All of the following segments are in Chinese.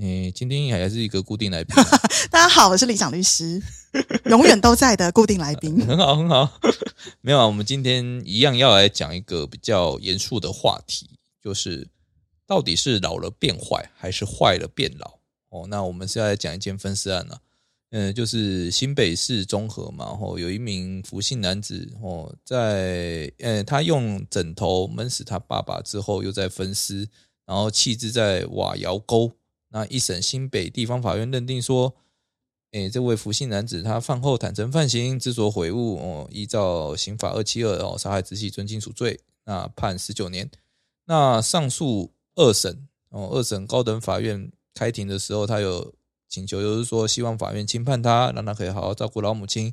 诶，今天还是一个固定来宾。大家好，我是李想律师，永远都在的固定来宾。很好，很好。没有啊，我们今天一样要来讲一个比较严肃的话题，就是到底是老了变坏，还是坏了变老？哦，那我们是要来讲一件分尸案啊。嗯，就是新北市中和嘛，哦，有一名福姓男子哦，在呃，他用枕头闷死他爸爸之后，又在分尸，然后弃置在瓦窑沟。那一审新北地方法院认定说，诶，这位福姓男子他饭后坦诚犯行，知所悔悟，哦，依照刑法二七二哦，杀害直系尊亲属罪，那判十九年。那上诉二审哦，二审高等法院开庭的时候，他有请求，就是说希望法院轻判他，让他可以好好照顾老母亲。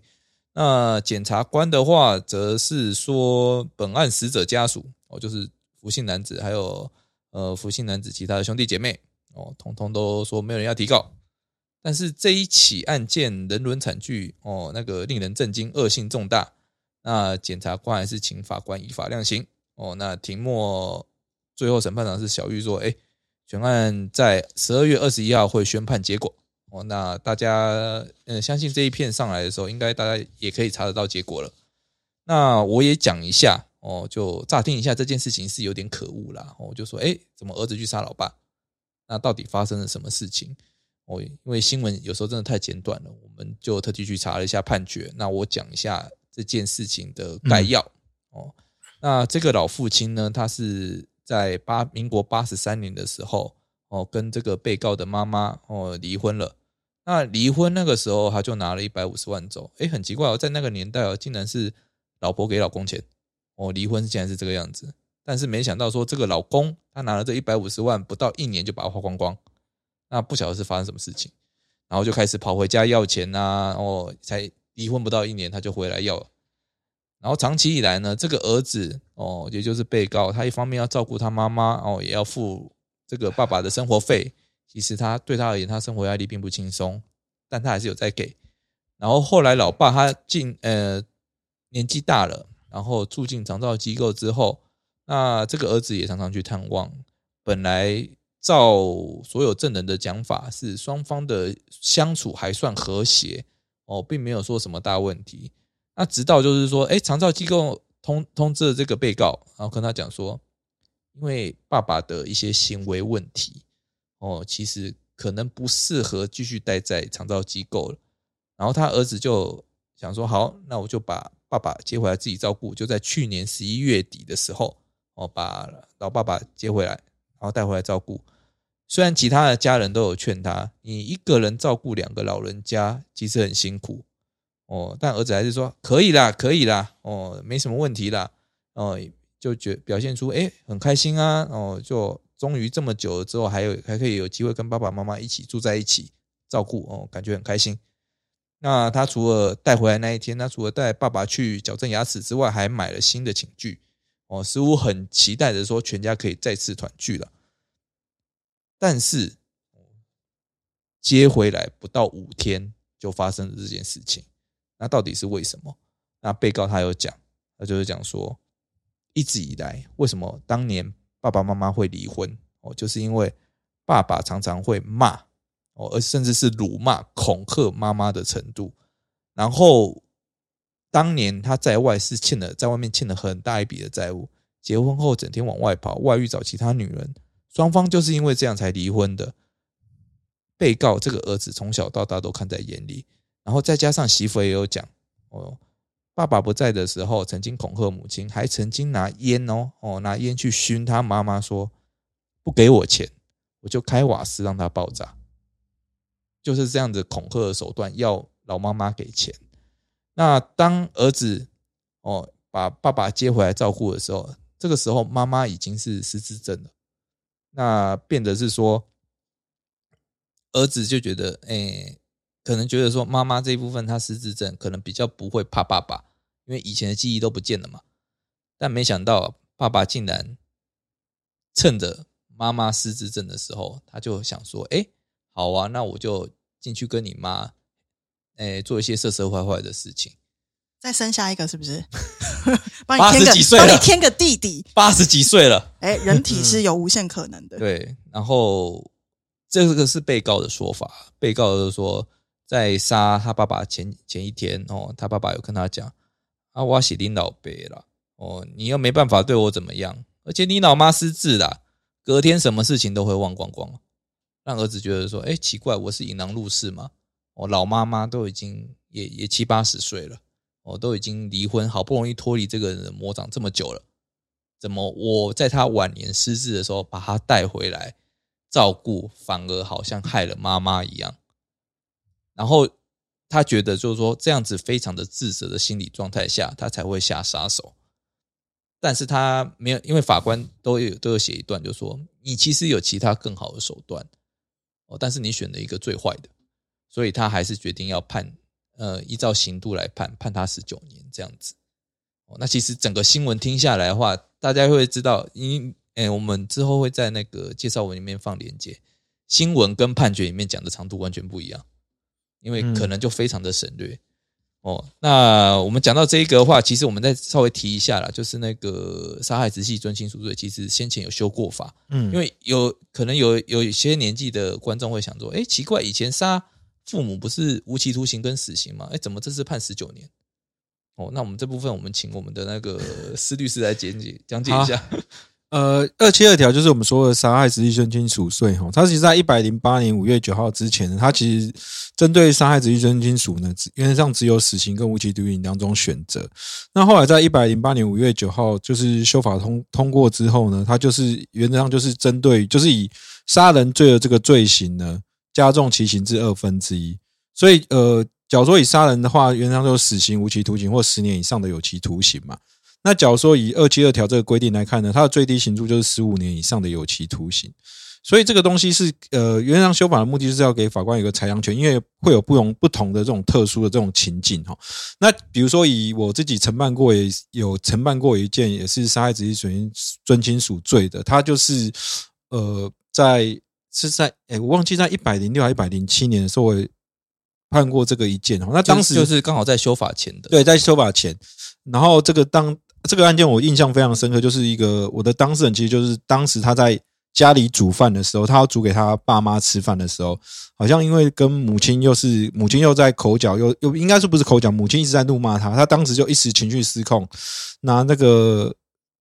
那检察官的话，则是说本案死者家属哦，就是福姓男子，还有呃福姓男子其他的兄弟姐妹。哦，通通都说没有人要提告，但是这一起案件人伦惨剧哦，那个令人震惊，恶性重大。那检察官还是请法官依法量刑哦。那庭末最后审判长是小玉说：“哎，全案在十二月二十一号会宣判结果哦。那大家嗯，相信这一片上来的时候，应该大家也可以查得到结果了。那我也讲一下哦，就乍听一下这件事情是有点可恶啦。我就说：哎，怎么儿子去杀老爸？”那到底发生了什么事情？哦，因为新闻有时候真的太简短了，我们就特地去查了一下判决。那我讲一下这件事情的概要。哦，那这个老父亲呢，他是在八民国八十三年的时候，哦，跟这个被告的妈妈哦离婚了。那离婚那个时候，他就拿了一百五十万走。诶，很奇怪哦，在那个年代哦，竟然是老婆给老公钱。哦，离婚竟然是这个样子。但是没想到说这个老公他拿了这一百五十万，不到一年就把它花光光，那不晓得是发生什么事情，然后就开始跑回家要钱呐，哦，才离婚不到一年他就回来要，然后长期以来呢，这个儿子哦，也就是被告，他一方面要照顾他妈妈哦，也要付这个爸爸的生活费，其实他对他而言，他生活压力并不轻松，但他还是有在给。然后后来老爸他进呃年纪大了，然后住进长照机构之后。那这个儿子也常常去探望。本来照所有证人的讲法，是双方的相处还算和谐哦，并没有说什么大问题。那直到就是说，哎，长照机构通通知了这个被告，然后跟他讲说，因为爸爸的一些行为问题哦，其实可能不适合继续待在长照机构了。然后他儿子就想说，好，那我就把爸爸接回来自己照顾。就在去年十一月底的时候。哦，把老爸爸接回来，然后带回来照顾。虽然其他的家人都有劝他，你一个人照顾两个老人家其实很辛苦哦，但儿子还是说可以啦，可以啦，哦，没什么问题啦，哦，就觉表现出哎很开心啊，哦，就终于这么久了之后，还有还可以有机会跟爸爸妈妈一起住在一起照顾哦，感觉很开心。那他除了带回来那一天，他除了带爸爸去矫正牙齿之外，还买了新的寝具。哦，似乎很期待的说，全家可以再次团聚了。但是接回来不到五天，就发生了这件事情。那到底是为什么？那被告他有讲，他就是讲说，一直以来为什么当年爸爸妈妈会离婚？哦，就是因为爸爸常常会骂，哦，而甚至是辱骂、恐吓妈妈的程度，然后。当年他在外是欠了，在外面欠了很大一笔的债务。结婚后整天往外跑，外遇找其他女人，双方就是因为这样才离婚的。被告这个儿子从小到大都看在眼里，然后再加上媳妇也有讲哦，爸爸不在的时候曾经恐吓母亲，还曾经拿烟哦哦拿烟去熏他妈妈，说不给我钱我就开瓦斯让他爆炸，就是这样子恐吓的手段，要老妈妈给钱。那当儿子哦把爸爸接回来照顾的时候，这个时候妈妈已经是失智症了。那变得是说，儿子就觉得，哎，可能觉得说妈妈这一部分他失智症，可能比较不会怕爸爸，因为以前的记忆都不见了嘛。但没想到爸爸竟然趁着妈妈失智症的时候，他就想说，哎，好啊，那我就进去跟你妈，哎，做一些色色坏坏的事情。再生下一个是不是？帮你添个几岁帮你添个弟弟。八十几岁了。哎，人体是有无限可能的。对，然后这个是被告的说法，被告就是说，在杀他爸爸前前一天哦，他爸爸有跟他讲啊，我是你老爸了，哦，你又没办法对我怎么样，而且你老妈失智啦，隔天什么事情都会忘光光，让儿子觉得说，哎，奇怪，我是引狼入室吗？我老妈妈都已经也也七八十岁了，我都已经离婚，好不容易脱离这个人的魔掌这么久了。怎么我在他晚年失智的时候把他带回来照顾，反而好像害了妈妈一样？然后他觉得就是说这样子非常的自责的心理状态下，他才会下杀手。但是他没有，因为法官都有都有写一段，就说你其实有其他更好的手段哦，但是你选了一个最坏的，所以他还是决定要判，呃，依照刑度来判，判他十九年这样子。哦，那其实整个新闻听下来的话，大家会知道，因诶，我们之后会在那个介绍文里面放链接，新闻跟判决里面讲的长度完全不一样，因为可能就非常的省略。哦，那我们讲到这一个的话，其实我们再稍微提一下啦，就是那个杀害直系尊亲属罪，其实先前有修过法，嗯，因为有可能有有一些年纪的观众会想说，哎，奇怪，以前杀父母不是无期徒刑跟死刑吗？哎，怎么这次判十九年？哦，那我们这部分我们请我们的那个 施律师来讲解讲解一下。呃，二七二条就是我们说的杀害直系尊亲属罪哈，它其实在一百零八年五月九号之前，它其实针对杀害直系尊亲属呢，原则上只有死刑跟无期徒刑两种选择。那后来在一百零八年五月九号就是修法通通过之后呢，它就是原则上就是针对就是以杀人罪的这个罪行呢，加重其刑至二分之一。所以呃，假如说以杀人的话，原则上就是死刑、无期徒刑或十年以上的有期徒刑嘛。那假如说以二七二条这个规定来看呢，它的最低刑度就是十五年以上的有期徒刑。所以这个东西是呃，原则上修法的目的就是要给法官有个裁量权，因为会有不容不同的这种特殊的这种情境哈。那比如说以我自己承办过也有承办过一件也是杀害直系尊尊亲属罪的，他就是呃在是在诶我忘记在一百零六还一百零七年的时候我判过这个一件哦。那当时就是刚好在修法前的，对，在修法前，然后这个当这个案件我印象非常深刻，就是一个我的当事人，其实就是当时他在家里煮饭的时候，他要煮给他爸妈吃饭的时候，好像因为跟母亲又是母亲又在口角，又又应该是不是口角，母亲一直在怒骂他，他当时就一时情绪失控，拿那个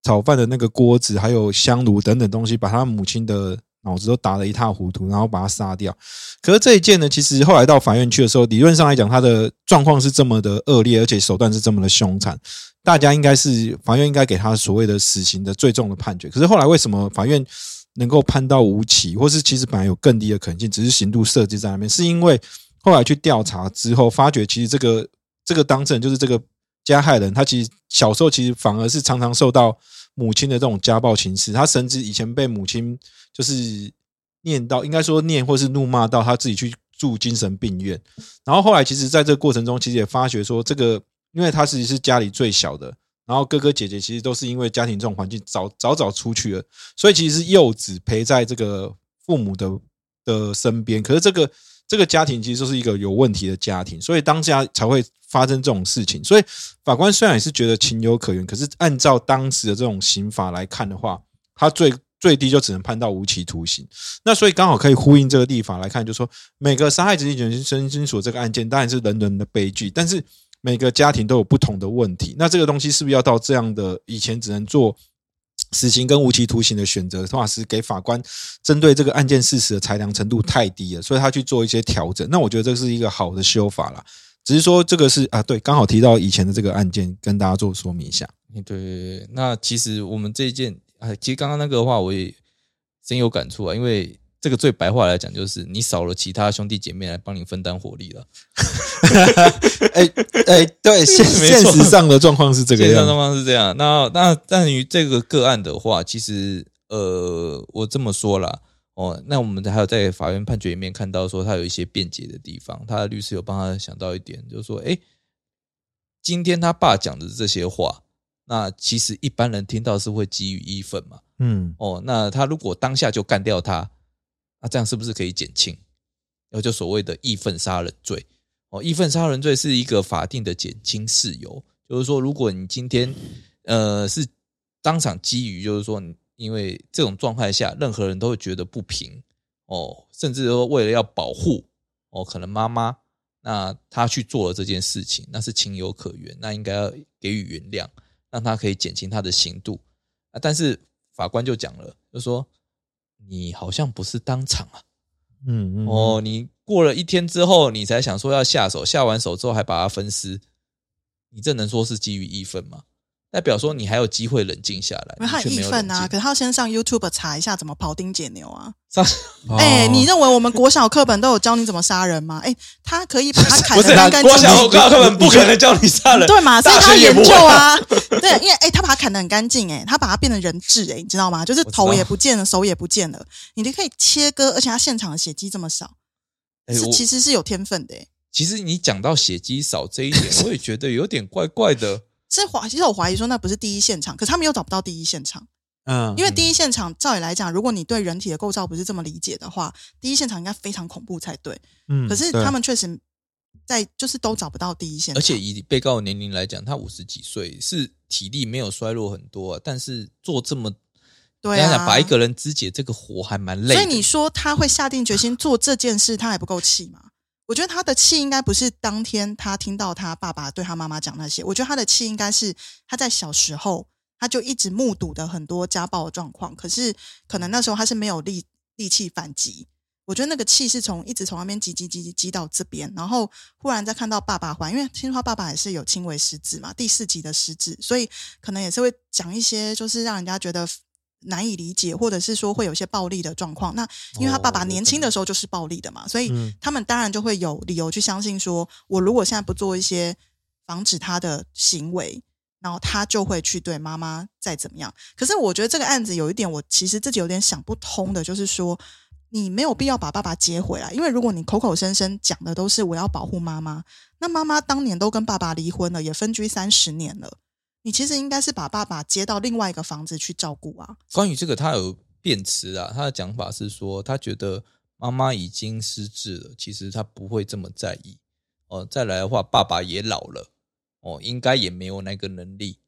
炒饭的那个锅子还有香炉等等东西，把他母亲的脑子都打得一塌糊涂，然后把他杀掉。可是这一件呢，其实后来到法院去的时候，理论上来讲，他的状况是这么的恶劣，而且手段是这么的凶残。大家应该是法院应该给他所谓的死刑的最重的判决，可是后来为什么法院能够判到无期，或是其实本来有更低的可能性，只是刑度设置在那边，是因为后来去调查之后，发觉其实这个这个当事人就是这个加害人，他其实小时候其实反而是常常受到母亲的这种家暴情势，他甚至以前被母亲就是念到，应该说念或是怒骂到他自己去住精神病院，然后后来其实在这个过程中，其实也发觉说这个。因为他其实是家里最小的，然后哥哥姐姐其实都是因为家庭这种环境早早早出去了，所以其实是幼子陪在这个父母的的身边。可是这个这个家庭其实就是一个有问题的家庭，所以当下才会发生这种事情。所以法官虽然也是觉得情有可原，可是按照当时的这种刑法来看的话，他最最低就只能判到无期徒刑。那所以刚好可以呼应这个立法来看，就说每个杀害直系血亲亲属这个案件当然是人人的悲剧，但是。每个家庭都有不同的问题，那这个东西是不是要到这样的以前只能做死刑跟无期徒刑的选择，的话，是给法官针对这个案件事实的裁量程度太低了，所以他去做一些调整。那我觉得这是一个好的修法啦，只是说这个是啊，对，刚好提到以前的这个案件，跟大家做说明一下。对对，那其实我们这一件啊，其实刚刚那个的话，我也深有感触啊，因为。这个最白话来讲，就是你少了其他兄弟姐妹来帮你分担火力了。哎哎，对，现现实上的状况是这个样，状况是这样。那那但于这个个案的话，其实呃，我这么说啦，哦，那我们还有在法院判决里面看到说他有一些辩解的地方，他的律师有帮他想到一点，就是说，哎，今天他爸讲的这些话，那其实一般人听到是会基于义愤嘛，嗯哦，那他如果当下就干掉他，那这样是不是可以减轻？然后就所谓的义愤杀人罪，哦，义愤杀人罪是一个法定的减轻事由，就是说，如果你今天呃是当场基于，就是说，因为这种状态下，任何人都会觉得不平，哦，甚至说为了要保护哦，可能妈妈，那他去做了这件事情，那是情有可原，那应该要给予原谅，让他可以减轻他的刑度啊。但是法官就讲了，就说你好像不是当场啊，嗯嗯，哦，你过了一天之后，你才想说要下手，下完手之后还把它分尸，你这能说是基于义愤吗？代表说你还有机会冷静下来，因为他有义愤啊，可是他要先上 YouTube 查一下怎么庖丁解牛啊。哎、你认为我们国小课本都有教你怎么杀人吗？哎、他可以把他砍得干干净国小净，课本不可能教你杀人，对嘛？所以他大学也不会研究啊，对，因为哎、他把他砍得很干净，哎，他把他变成人质，哎，你知道吗？就是头也不见了，手也不见了，你就可以切割，而且他现场的血迹这么少，是其实是有天分的，哎，其实你讲到血迹少这一点，我也觉得有点怪怪的。是怀，其实我怀疑说那不是第一现场，可是他们又找不到第一现场，嗯，因为第一现场照理来讲，如果你对人体的构造不是这么理解的话，第一现场应该非常恐怖才对。嗯可是他们确实在就是都找不到第一现场，而且以被告的年龄来讲，他五十几岁，是体力没有衰弱很多、啊，但是做这么，对想想啊，把一个人肢解这个活还蛮累。所以你说他会下定决心做这件事，他还不够气吗？我觉得他的气应该不是当天他听到他爸爸对他妈妈讲那些，我觉得他的气应该是他在小时候他就一直目睹的很多家暴的状况，可是可能那时候他是没有力力气反击。我觉得那个气是从一直从那边积积积积到这边，然后忽然再看到爸爸还，因为听说他爸爸也是有轻微失智嘛，第四集的失智，所以可能也是会讲一些就是让人家觉得难以理解，或者是说会有一些暴力的状况。那因为他爸爸哦年轻的时候就是暴力的嘛，所以嗯他们当然就会有理由去相信说，我如果现在不做一些防止他的行为，然后他就会去对妈妈再怎么样。可是我觉得这个案子有一点，我其实自己有点想不通的，就是说。你没有必要把爸爸接回来，因为如果你口口声声讲的都是我要保护妈妈，那妈妈当年都跟爸爸离婚了，也分居三十年了，你其实应该是把爸爸接到另外一个房子去照顾啊。关于这个，他有辩词啊，他的讲法是说，他觉得妈妈已经失智了，其实他不会这么在意。哦，再来的话，爸爸也老了，哦，应该也没有那个能力。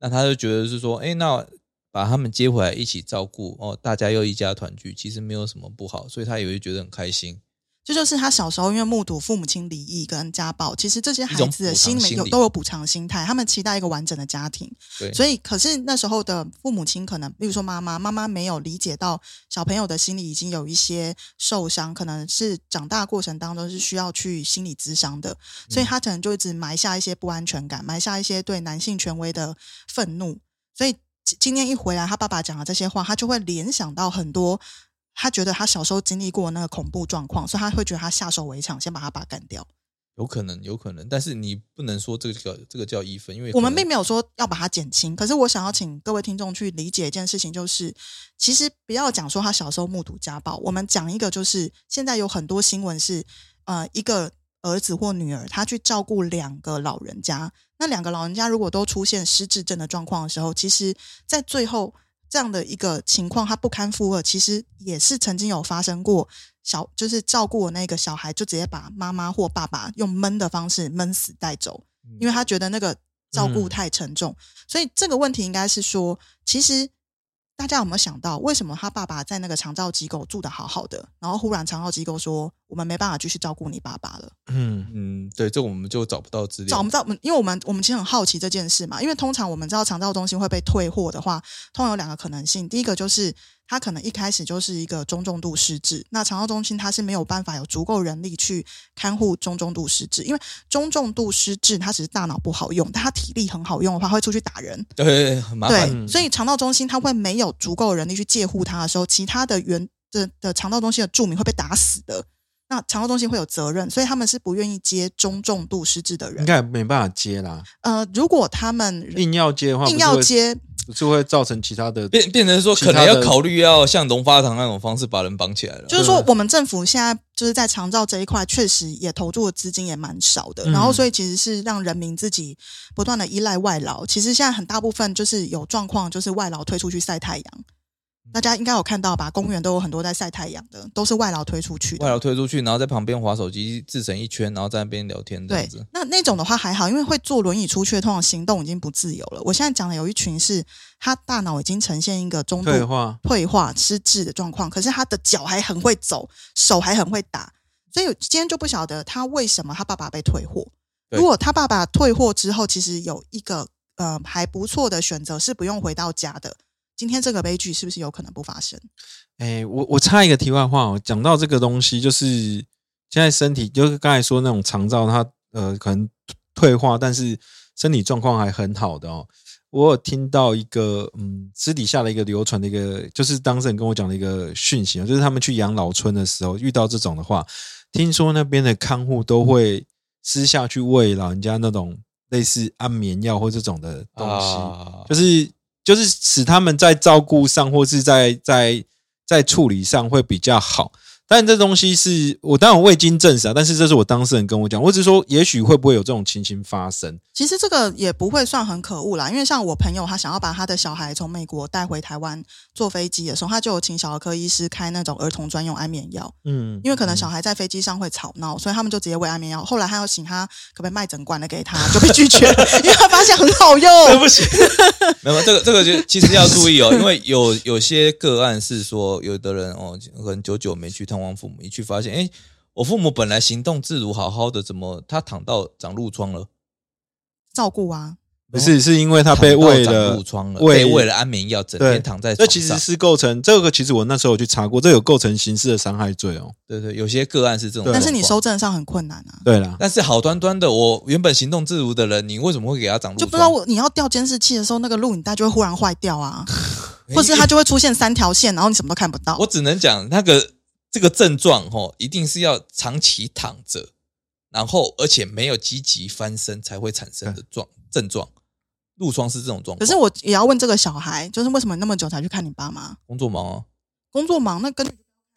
那他就觉得是说，哎，那把他们接回来一起照顾，哦，大家又一家团聚，其实没有什么不好，所以他也会觉得很开心。这就是他小时候因为目睹父母亲离异跟家暴，其实这些孩子的心里有都有补偿心态，他们期待一个完整的家庭。对，所以，可是那时候的父母亲可能，例如说妈妈，妈妈没有理解到小朋友的心里已经有一些受伤，可能是长大过程当中是需要去心理咨商的，所以他可能就一直埋下一些不安全感，埋下一些对男性权威的愤怒。所以今今天一回来，他爸爸讲了这些话，他就会联想到很多。他觉得他小时候经历过那个恐怖状况，所以他会觉得他下手为强，先把他爸干掉。有可能，有可能，但是你不能说这个叫这个叫一分，因为我们并没有说要把它减轻，可是我想要请各位听众去理解一件事情，就是其实不要讲说他小时候目睹家暴，我们讲一个就是现在有很多新闻是，呃，一个儿子或女儿他去照顾两个老人家，那两个老人家如果都出现失智症的状况的时候，其实在最后这样的一个情况，他不堪负荷，其实也是曾经有发生过。小就是照顾我那个小孩，就直接把妈妈或爸爸用闷的方式闷死带走，因为他觉得那个照顾太沉重，所以这个问题应该是说，其实大家有没有想到，为什么他爸爸在那个长照机构住的好好的，然后忽然长照机构说我们没办法继续照顾你爸爸了？嗯嗯，对，这个我们就找不到资料，找不到，因为我们我们其实很好奇这件事嘛，因为通常我们知道长照中心会被退货的话，通常有两个可能性，第一个就是他可能一开始就是一个中重度失智，那肠道中心它是没有办法有足够人力去看护中重度失智，因为中重度失智他只是大脑不好用，但他体力很好用的话会出去打人，对很麻烦。对，所以肠道中心他会没有足够人力去介护他的时候，其他的原的的肠道中心的住民会被打死的。那肠道中心会有责任，所以他们是不愿意接中重度失智的人。应该没办法接啦。呃，如果他们硬要接的话，硬要接，是会造成其他的变变成说，可能要考虑要像龙发堂那种方式把人绑起来了。就是说，我们政府现在就是在长照这一块，确实也投入的资金也蛮少的。嗯然后，所以其实是让人民自己不断的依赖外劳。其实现在很大部分就是有状况，就是外劳推出去晒太阳。大家应该有看到吧？公园都有很多在晒太阳的，都是外劳推出去的。外劳推出去，然后在旁边划手机自成一圈，然后在那边聊天这对样子。，那那种的话还好，因为会坐轮椅出去，通常行动已经不自由了。我现在讲的有一群是他大脑已经呈现一个中度退化。退化、失智的状况，可是他的脚还很会走，手还很会打，所以今天就不晓得他为什么他爸爸被退货。如果他爸爸退货之后，其实有一个呃还不错的选择是不用回到家的。今天这个悲剧是不是有可能不发生？哎、我我插一个题外话哦，讲到这个东西，就是现在身体，就是刚才说那种肠照，它呃可能退化，但是身体状况还很好的哦。我有听到一个嗯私底下的一个流传的一个，就是当事人跟我讲的一个讯息啊，就是他们去养老村的时候遇到这种的话，听说那边的看护都会私下去喂老人家那种类似安眠药或这种的东西。啊，就是就是使他们在照顾上或是在在在处理上会比较好。但这东西是我当然未经证实啊，但是这是我当事人跟我讲，我只是说也许会不会有这种情形发生。其实这个也不会算很可恶啦，因为像我朋友他想要把他的小孩从美国带回台湾坐飞机的时候，他就有请小儿科医师开那种儿童专用安眠药，嗯，因为可能小孩在飞机上会吵闹，所以他们就直接喂安眠药。后来他要请他可不可以卖整罐的给他，就被拒绝了，因为他发现很好用。不起，没有这个这个就其实要注意哦，因为有有些个案是说，有的人哦，可能久久没去探望父母，一去发现，哎，我父母本来行动自如，好好的，怎么他躺到长褥疮了？照顾啊，不是是因为他被喂了褥疮了，喂被喂了安眠药，整天躺在这床上。其实是构成这个，其实我那时候有去查过，这有构成刑事的伤害罪哦。对对，有些个案是这种但是你收证上很困难啊，对啦，但是好端端的，我原本行动自如的人，你为什么会给他长褥疮？就不知道我你要调监视器的时候，那个录影带就会忽然坏掉啊，或是它就会出现三条线，然后你什么都看不到我。只能讲那个这个症状哦，一定是要长期躺着，然后而且没有积极翻身才会产生的状症状。褥疮是这种状况。可是我也要问这个小孩，就是为什么那么久才去看你爸妈？工作忙啊，工作忙，那跟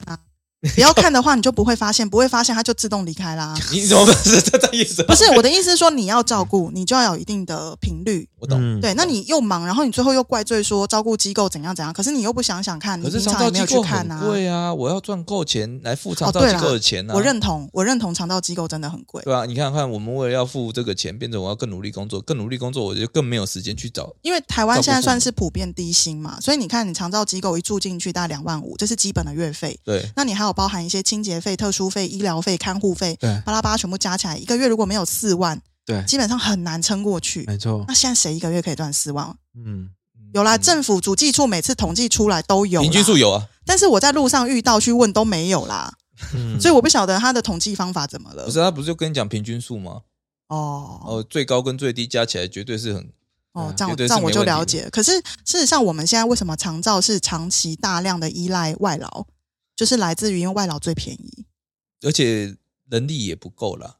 啊，不要看的话，你就不会发现，不会发现他就自动离开啦。你怎么不是这这意思？不是我的意思是说，你要照顾，你就要有一定的频率。我懂。嗯对，那你又忙，然后你最后又怪罪说照顾机构怎样怎样，可是你又不想想看，你可是长平常也没有照机构很去看啊。贵啊，我要赚够钱来付长哦，对照机构的钱啊。我认同，我认同肠道机构真的很贵，对啊，你看看，我们为了要付这个钱，变成我要更努力工作，更努力工作，我就更没有时间去找。因为台湾现在算是普遍低薪嘛，所以你看你肠照机构一住进去大概两万五，这是基本的月费。对，那你还有包含一些清洁费、特殊费、医疗费、看护费，对巴拉巴拉全部加起来，一个月如果没有四万，对，基本上很难撑过去。没错，那现在谁一个月可以赚四万？嗯，有啦，嗯政府主计处每次统计出来都有，平均数，有啊。但是我在路上遇到去问都没有啦，嗯所以我不晓得他的统计方法怎么了。不是他不是就跟你讲平均数吗？哦哦，最高跟最低加起来绝对是很哦，这样这样我就了解。可是事实上，我们现在为什么长照是长期大量的依赖外劳，就是来自于因为外劳最便宜。而且人力也不够啦。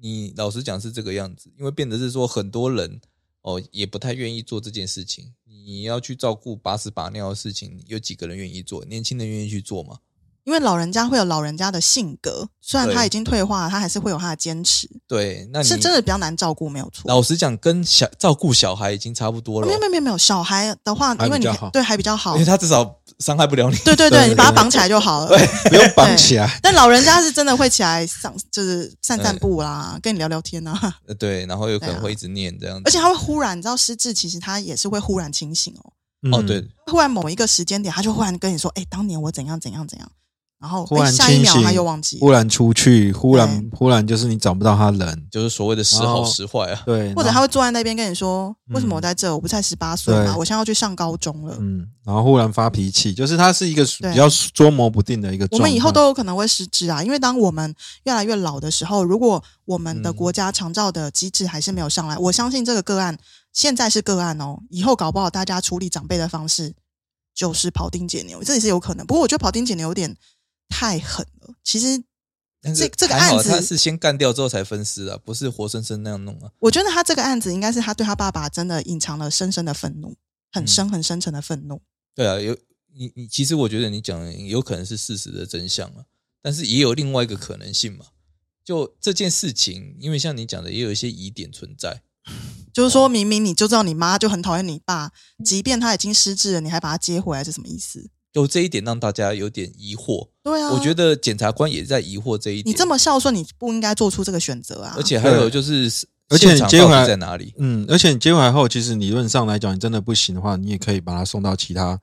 你老实讲是这个样子，因为变得是说很多人哦也不太愿意做这件事情。你要去照顾把屎把尿的事情，有几个人愿意做？年轻人愿意去做吗？因为老人家会有老人家的性格，虽然他已经退化了，他还是会有他的坚持，对，那你是真的比较难照顾，没有错。老实讲，跟小照顾小孩已经差不多了没，有没有没有小孩的话，因为你对还比较好因为，他至少伤害不了你。对对对，你把他绑起来就好了。对不用绑起来，但老人家是真的会起来上，就是散散步啦，跟你聊聊天啊，呃对，然后有可能会一直念这样子。而且他会忽然，你知道失智其实他也是会忽然清醒哦，哦，嗯对，，忽然某一个时间点，他就忽然跟你说，哎，当年我怎样怎样怎样，然后忽然哎下一秒清醒他又忘记了，忽然出去，忽然忽然就是你找不到他人，就是所谓的时好时坏啊。对，或者然后他会坐在那边跟你说，为什么我在这？我不才十八岁嘛，我现在要去上高中了。嗯，然后忽然发脾气，就是他是一个对比较捉摸不定的一个我状态。们以后都有可能会失智啊，因为当我们越来越老的时候，如果我们的嗯国家长照的机制还是没有上来，我相信这个个案现在是个案哦，以后搞不好大家处理长辈的方式就是庖丁解牛，这也是有可能。不过我觉得庖丁解牛有点太狠了，其实这这个案子他是先干掉之后才分尸啊，不是活生生那样弄啊。我觉得他这个案子应该是他对他爸爸真的隐藏了深深的愤怒，很深很深沉的愤怒。对啊，有你你其实我觉得你讲的有可能是事实的真相啊，但是也有另外一个可能性嘛。就这件事情，因为像你讲的，也有一些疑点存在。就是说明明你就知道你妈就很讨厌你爸，即便他已经失智了，你还把他接回来，是什么意思？就这一点让大家有点疑惑。对啊，我觉得检察官也在疑惑这一点。你这么孝顺，你不应该做出这个选择啊！而且还有就是，而且你接回来在哪里？嗯，而且你接回来后，其实理论上来讲，你真的不行的话，你也可以把他送到其他。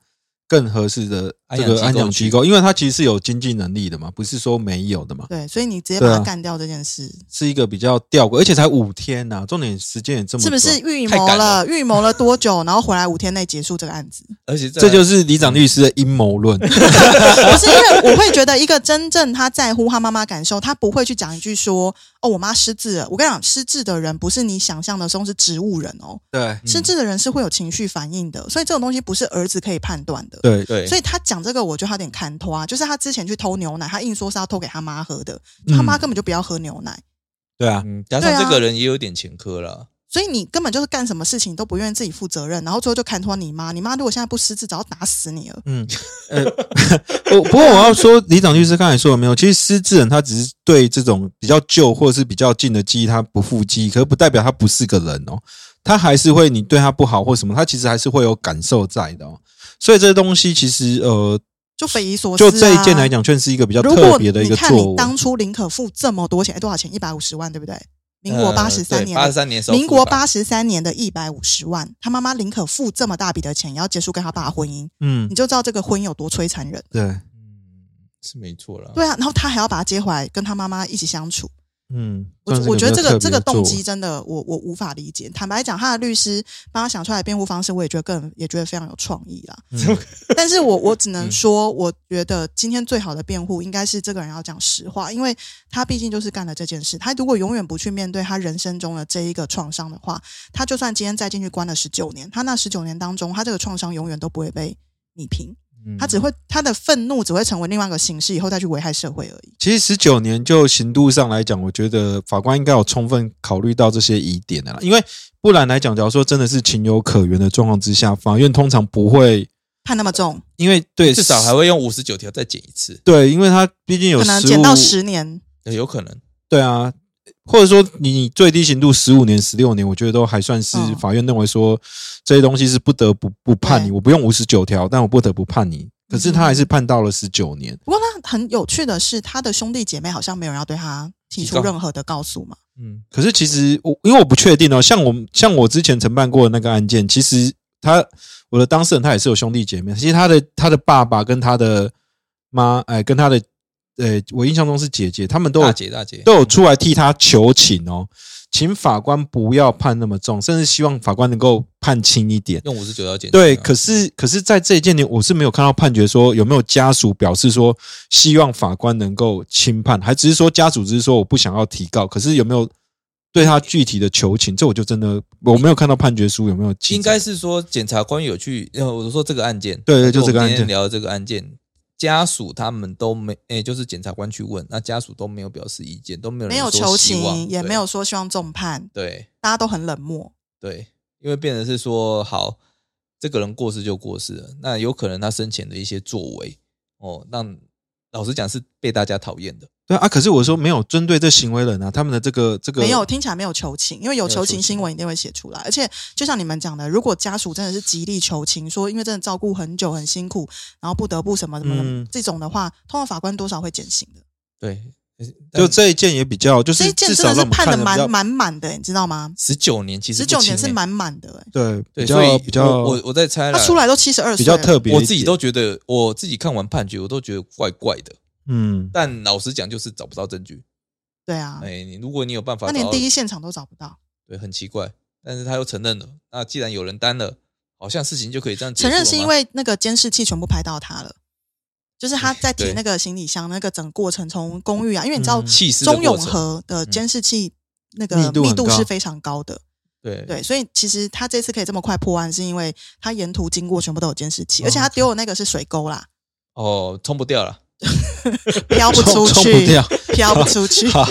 更合适的这个安养机构，因为它其实是有经济能力的嘛，不是说没有的嘛。对，所以你直接把它干掉这件事，是一个比较吊诡，而且才五天呐，重点时间也这么，是不是预谋了？预谋了多久？然后回来五天内结束这个案子？而且这就是李长律师的阴谋论。不是因为我会觉得，一个真正他在乎他妈妈感受，他不会去讲一句说：“哦，我妈失智了。”我跟你讲，失智的人不是你想象的中是植物人哦。对，失智的人是会有情绪反应的，所以这种东西不是儿子可以判断的。对对，所以他。讲这个，我觉得他有点看脱啊，就是他之前去偷牛奶，他硬说是要偷给他妈喝的，他妈根本就不要喝牛奶。对啊，加上这个人也有点前科了，所以你根本就是干什么事情都不愿意自己负责任，然后最后就看脱你妈。你妈如果现在不失智，早打死你了。嗯，呃，不不过我要说，李长律师刚才说了没有？其实失智人他只是对这种比较旧或者是比较近的记忆他不复记忆，可是不代表他不是个人哦，他还是会你对他不好或什么，他其实还是会有感受在的哦。所以这些东西其实呃，就匪夷所思。就这一件来讲，确实是一个比较特别的一个作你看，你当初林可付这么多钱，多少钱？一百五十万，对不对？民国八十三年，八十三年，民国八十三年的一百五十万，他妈妈林可付这么大笔的钱，也要结束跟他爸婚姻，嗯，你就知道这个婚姻有多摧残人。对，嗯，是没错了。对啊，然后他还要把他接回来，跟他妈妈一起相处。嗯，我我觉得这个这个动机真的，我我无法理解。坦白讲，他的律师帮他想出来的辩护方式，我也觉得更也觉得非常有创意啦。但是我我只能说，我觉得今天最好的辩护应该是这个人要讲实话，因为他毕竟就是干了这件事。他如果永远不去面对他人生中的这一个创伤的话，他就算今天再进去关了十九年，他那十九年当中，他这个创伤永远都不会被你平。他只会他的愤怒只会成为另外一个形式，以后再去危害社会而已。其实十九年就刑度上来讲，我觉得法官应该有充分考虑到这些疑点的啦。因为不然来讲，假如说真的是情有可原的状况之下，法院通常不会判那么重。因为对，至少还会用五十九条再减一次。对，因为他毕竟有可能减到十年，有可能。对啊。或者说，你最低刑度十五年、十六年，我觉得都还算是法院认为说这些东西是不得不不判你，我不用五十九条，但我不得不判你。可是他还是判到了十九年。不过他很有趣的是，他的兄弟姐妹好像没有人要对他提出任何的告诉嘛。嗯，可是其实我因为我不确定哦，像我像我之前承办过的那个案件，其实他我的当事人他也是有兄弟姐妹，其实他的他的爸爸跟他的妈，哎，跟他的。对，我印象中是姐姐，他们都有大姐大姐都有出来替他求情哦，请法官不要判那么重，甚至希望法官能够判轻一点，用五十九条减。对，可是可是在这一件里，我是没有看到判决说有没有家属表示说希望法官能够轻判，还只是说家属只是说我不想要提告，可是有没有对他具体的求情？这我就真的我没有看到判决书有没有？应该是说检察官有去，呃，我说这个案件，对对，就这个案件聊这个案件。家属他们都没，哎，就是检察官去问，那家属都没有表示意见，都没有没有求情，也没有说希望重判，对，大家都很冷漠，对，因为变成是说，好，这个人过世就过世了，那有可能他生前的一些作为，哦，让老实讲是被大家讨厌的。对啊，可是我说没有针对这行为人啊，他们的这个这个没有听起来没有求情，因为有求情新闻一定会写出来。而且就像你们讲的，如果家属真的是极力求情，说因为真的照顾很久很辛苦，然后不得不什么什么这种的话，通常法官多少会减刑的。对，就这一件也比较，就是这一件真的是判的蛮满满的，你知道吗？十九年其实十九年是满满的，对，对，所以比较。我我在猜，他出来都七十二岁，比较特别。我自己都觉得，我自己看完判决，我都觉得怪怪的。嗯，但老实讲，就是找不到证据。对啊，哎，你如果你有办法，他连第一现场都找不到，对，很奇怪。但是他又承认了，那既然有人担了，好像事情就可以这样承认，是因为那个监视器全部拍到他了，就是他在提那个行李箱，那个整个过程从公寓啊，因为你知道中永和的监视器那个密度是非常高的，对。对，所以其实他这次可以这么快破案，是因为他沿途经过全部都有监视器，而且他丢的那个是水沟啦，哦，冲不掉了。飘不出去，飘不出去。好，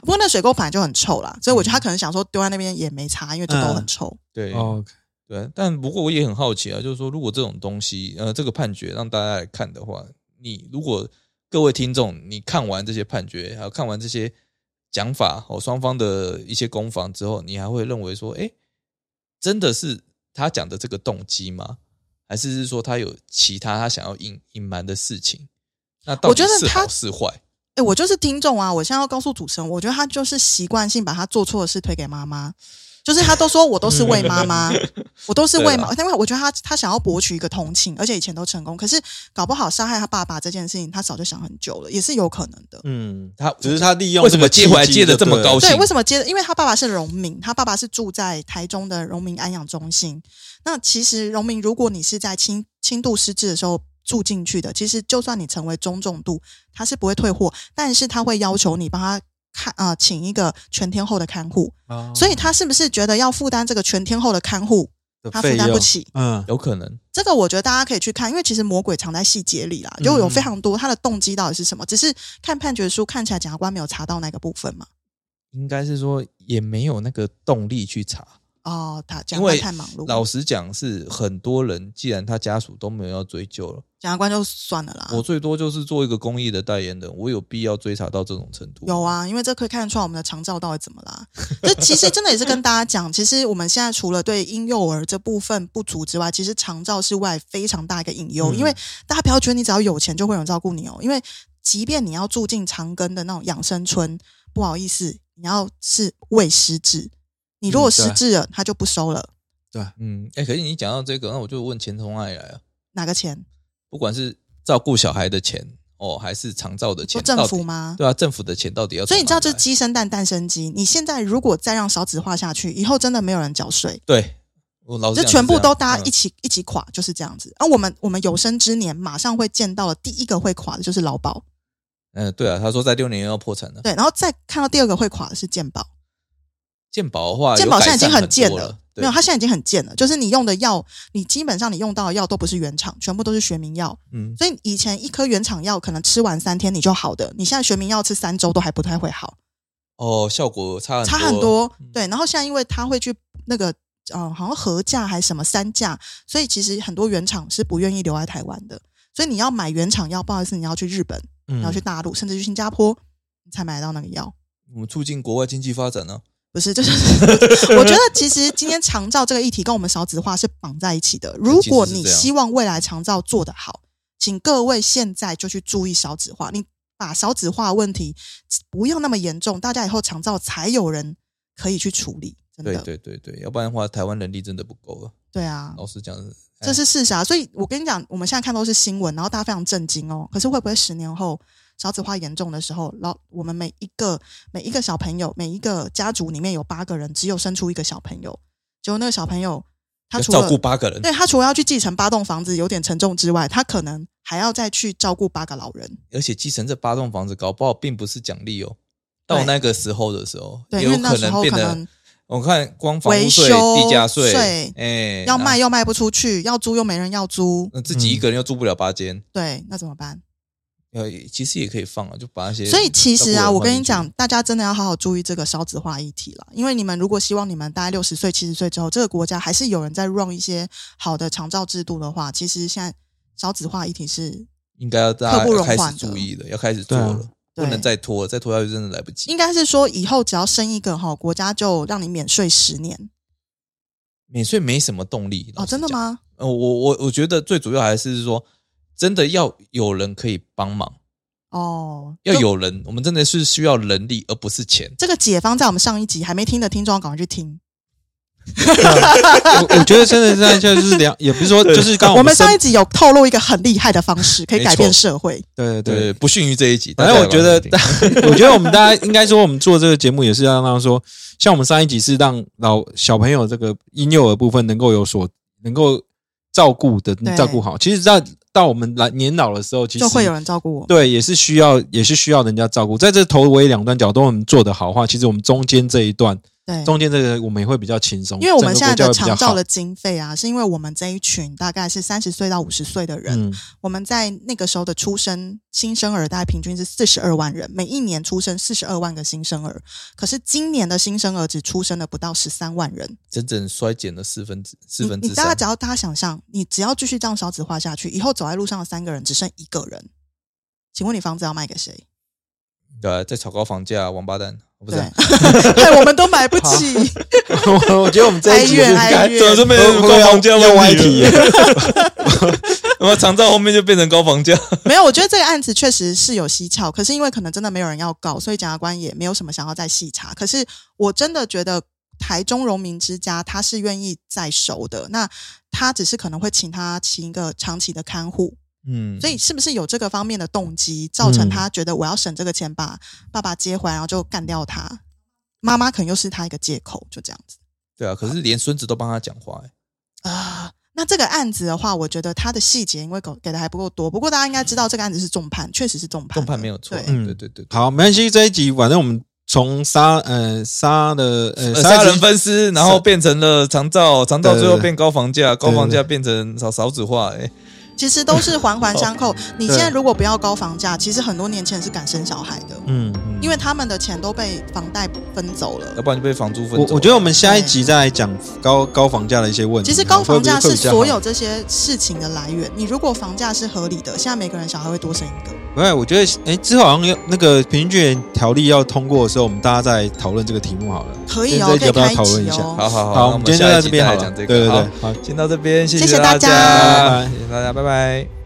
不过那水沟本来就很臭啦，所以我觉得他可能想说丢在那边也没差，因为这都很臭。对，对，但不过我也很好奇啊，就是说，如果这种东西，呃，这个判决让大家来看的话，你如果各位听众，你看完这些判决，还有看完这些讲法哦，双方的一些攻防之后，你还会认为说，哎，真的是他讲的这个动机吗？还是是说他有其他他想要隐隐瞒的事情？那到底是好是坏？哎，我就是听众啊！我现在要告诉主持人，我觉得他就是习惯性把他做错的事推给妈妈。就是他都说我都是为妈妈，我都是为妈，因为我觉得他他想要博取一个同情，而且以前都成功，可是搞不好杀害他爸爸这件事情，他早就想很久了，也是有可能的。嗯，他只是他利用为什么借回来借的这么高兴？对，为什么接？因为他爸爸是农民，他爸爸是住在台中的农民安养中心。那其实农民，如果你是在轻轻度失智的时候住进去的，其实就算你成为中重度，他是不会退货，但是他会要求你帮他。看啊，请一个全天候的看护，所以他是不是觉得要负担这个全天候的看护，他负担不起？嗯，有可能。这个我觉得大家可以去看，因为其实魔鬼藏在细节里啦，就有非常多他的动机到底是什么？只是看判决书看起来检察官没有查到那个部分嘛？应该是说也没有那个动力去查。哦，他检察官太忙碌。老实讲，是很多人，既然他家属都没有要追究了，检察官就算了啦。我最多就是做一个公益的代言人，我有必要追查到这种程度？有啊，因为这可以看得出来我们的长照到底怎么啦。这其实真的也是跟大家讲，其实我们现在除了对婴幼儿这部分不足之外，其实长照是外非常大一个隐忧。因为大家不要觉得你只要有钱就会有人照顾你哦，因为即便你要住进长庚的那种养生村，不好意思，你要是未失智。你如果失智了，他就不收了。对，嗯，哎，可是你讲到这个，那我就问钱从哪里来啊？哪个钱？不管是照顾小孩的钱哦，还是长照的钱，政府吗？对啊，政府的钱到底要？所以你知道，这鸡生蛋，蛋生鸡。你现在如果再让少子化下去，以后真的没有人缴税。对，我老这全部都大家一起一起垮，就是这样子。而我们我们有生之年马上会见到的第一个会垮的就是劳保。嗯，对啊，他说在六年要破产了。对，然后再看到第二个会垮的是健保。健保的话，健保现在已经很贱了，没有，它现在已经很贱了。就是你用的药，你基本上你用到的药都不是原厂，全部都是学名药。嗯，所以以前一颗原厂药可能吃完三天你就好的，你现在学名药吃三周都还不太会好。哦，效果差差很多。对，然后现在因为它会去那个呃，好像合价还是什么三价，所以其实很多原厂是不愿意留在台湾的。所以你要买原厂药，不好意思，你要去日本，你要去大陆，甚至去新加坡，你才买到那个药。我们促进国外经济发展呢。不是，就是 我觉得其实今天长照这个议题跟我们少子化是绑在一起的。如果你希望未来长照做得好，请各位现在就去注意少子化，你把少子化问题不要那么严重，大家以后长照才有人可以去处理。对对对对，要不然的话，台湾人力真的不够了。对啊，老实讲，这是事实啊。所以我跟你讲，我们现在看都是新闻，然后大家非常震惊哦。可是会不会十年后？少子化严重的时候，老我们每一个每一个小朋友，每一个家族里面有八个人，只有生出一个小朋友，结果那个小朋友他除了照顾八个人，对他除了要去继承八栋房子有点沉重之外，他可能还要再去照顾八个老人，而且继承这八栋房子搞不好并不是奖励哦。到那个时候的时候，对，有可能变得我看光房屋税、地价税，哎，要卖又卖不出去，要租又没人要租，那自己一个人又租不了八间，对，那怎么办？呃，其实也可以放啊，就把那些。所以其实啊，我跟你讲，大家真的要好好注意这个少子化议题了。因为你们如果希望你们大概六十岁、七十岁之后，这个国家还是有人在 run 一些好的长照制度的话，其实现在少子化议题是应该要大家开始注意的，要开始做了，不能再拖了，再拖下去真的来不及。应该是说以后只要生一个哈，国家就让你免税十年。免税没什么动力哦，真的吗？呃，我我我觉得最主要还是说。真的要有人可以帮忙哦，要有人，我们真的是需要人力，而不是钱。这个解方在我们上一集还没听的听众，赶快去听。我我觉得真的在就是两，也不是说就是刚我们上一集有透露一个很厉害的方式，可以改变社会。对对对，不逊于这一集。反正我觉得，我觉得我们大家应该说，我们做这个节目也是要让说，像我们上一集是让老小朋友这个婴幼儿部分能够有所能够照顾的照顾好。其实，在到我们来年老的时候，其实就会有人照顾我。对，也是需要，也是需要人家照顾。在这头尾两端角都我们做得好的话，其实我们中间这一段对，中间这个我们也会比较轻松，因为我们现在的长照的经费啊，是因为我们这一群大概是三十岁到五十岁的人，嗯我们在那个时候的出生新生儿大概平均是四十二万人，每一年出生四十二万个新生儿。可是今年的新生儿只出生了不到十三万人，整整衰减了四分之四分之三你大家只。要大家想象，你只要继续这样少子化下去，以后走在路上的三个人只剩一个人，请问你房子要卖给谁？对啊，在炒高房价，王八蛋，不是对啊？，对，我们都买不起。我觉得我们这一集是哀怨哀怨怎么这边有会不会要高房价问题题了？那么长照后面就变成高房价，没有，我觉得这个案子确实是有蹊跷，可是因为可能真的没有人要告，所以检察官也没有什么想要再细查。可是我真的觉得台中荣民之家他是愿意再收的，那他只是可能会请他请一个长期的看护，嗯，所以是不是有这个方面的动机，造成他觉得我要省这个钱把爸爸接回来，然后就干掉他？妈妈可能又是他一个借口，就这样子。对啊，可是连孙子都帮他讲话、欸，啊。那这个案子的话，我觉得他的细节因为给给的还不够多，不过大家应该知道这个案子是重判，确实是重判，重判没有错，对。嗯对对对对。好，没关系，这一集反正我们从杀呃杀的呃呃杀人分尸，然后变成了长照，长照最后变高房价，高房价变成少少子化，哎，其实都是环环相扣。你现在如果不要高房价，其实很多年轻人是敢生小孩的，嗯。因为他们的钱都被房贷分走了要。不然就被房租分走了。我我觉得我们下一集再来讲高高房价的一些问题。其实高房价是所有这些事情的来源。你如果房价是合理的，现在每个人小孩会多生一个。不是，我觉得哎，之后好像要那个平均居园条例要通过的时候，我们大家再讨论这个题目好了。可以哦，要不要开讨论一下。好好好，好，我们今天就下一集到这边好了。讲这个。对对对好，先到这边，谢谢谢大大家拜拜谢谢大家，拜拜。